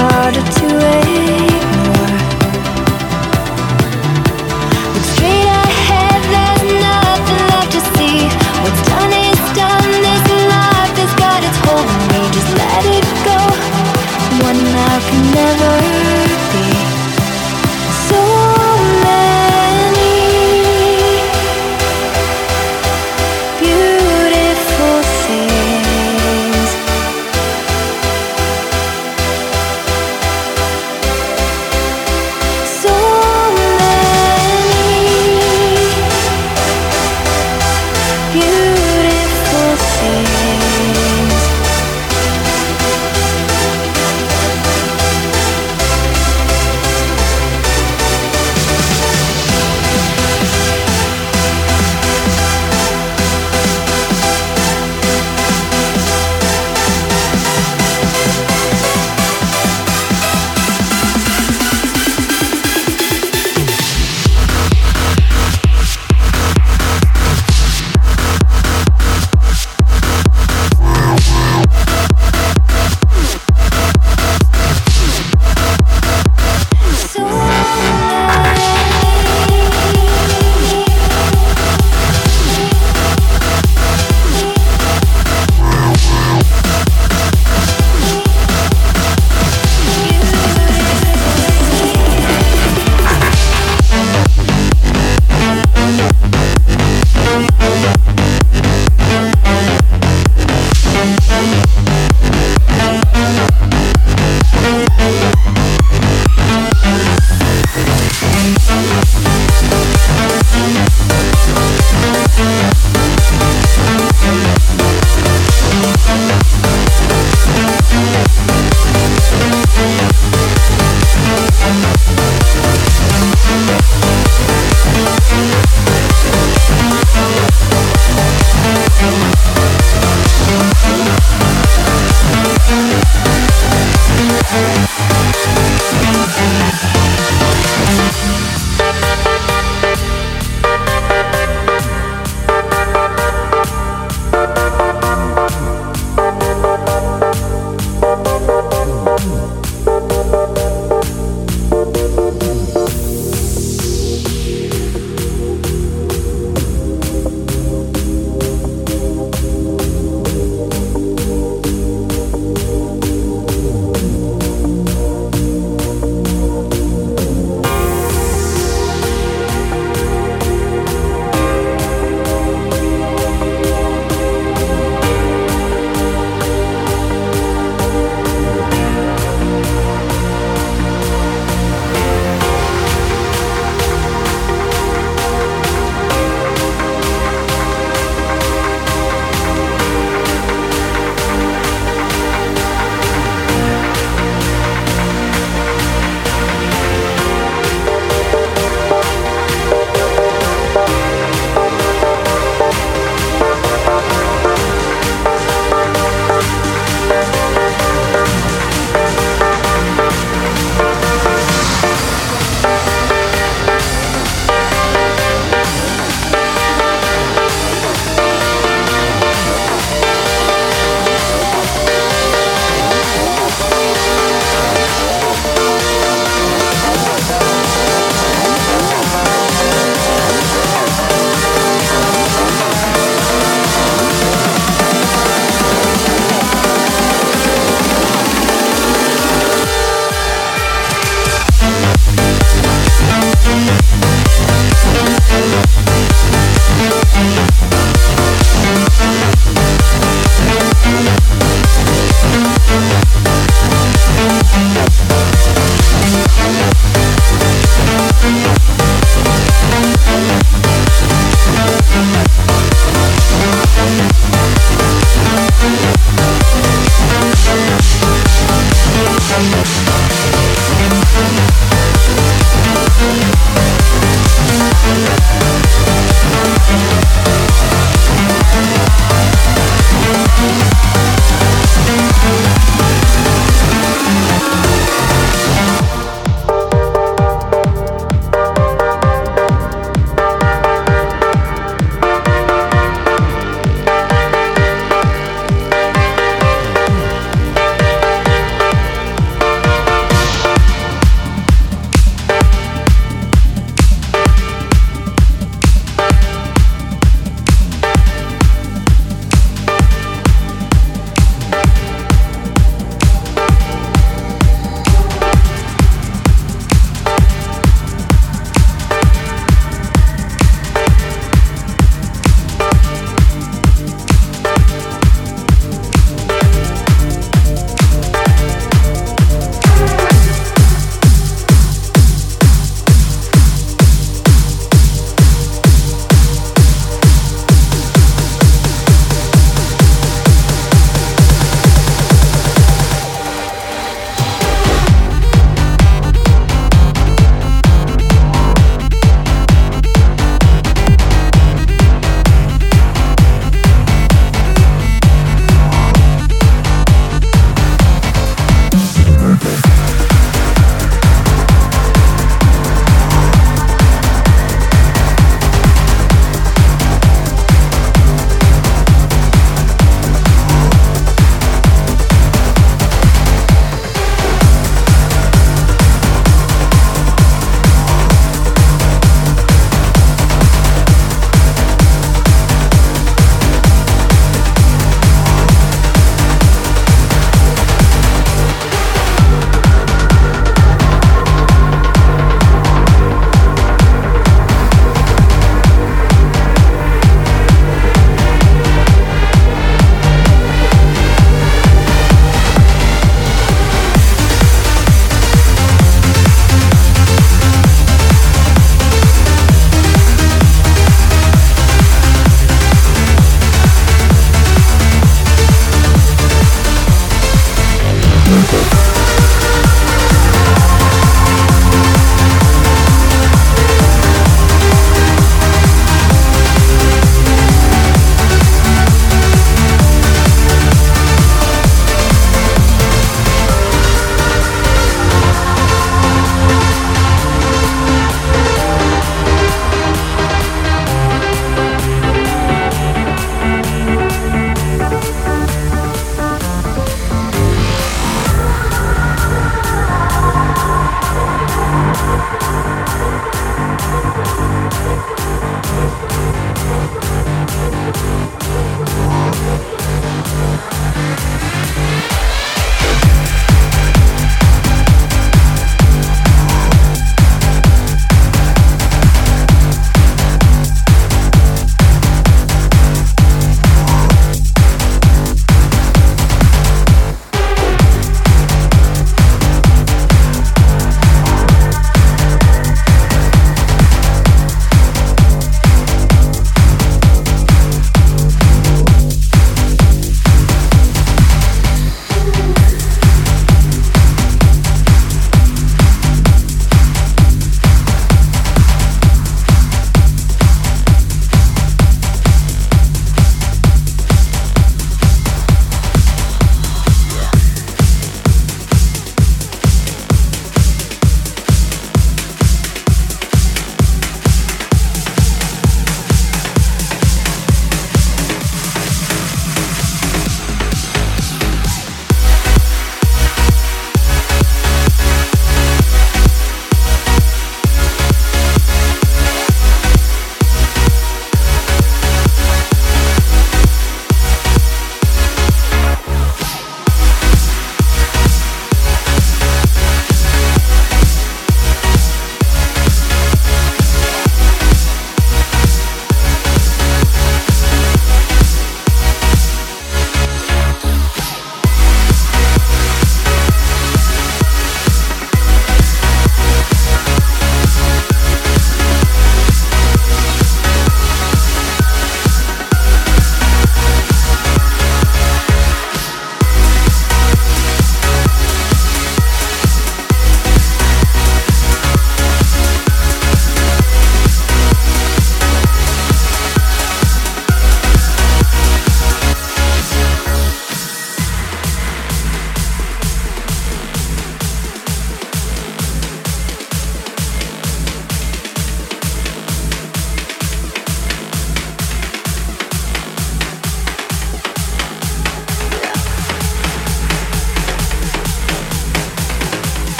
it's harder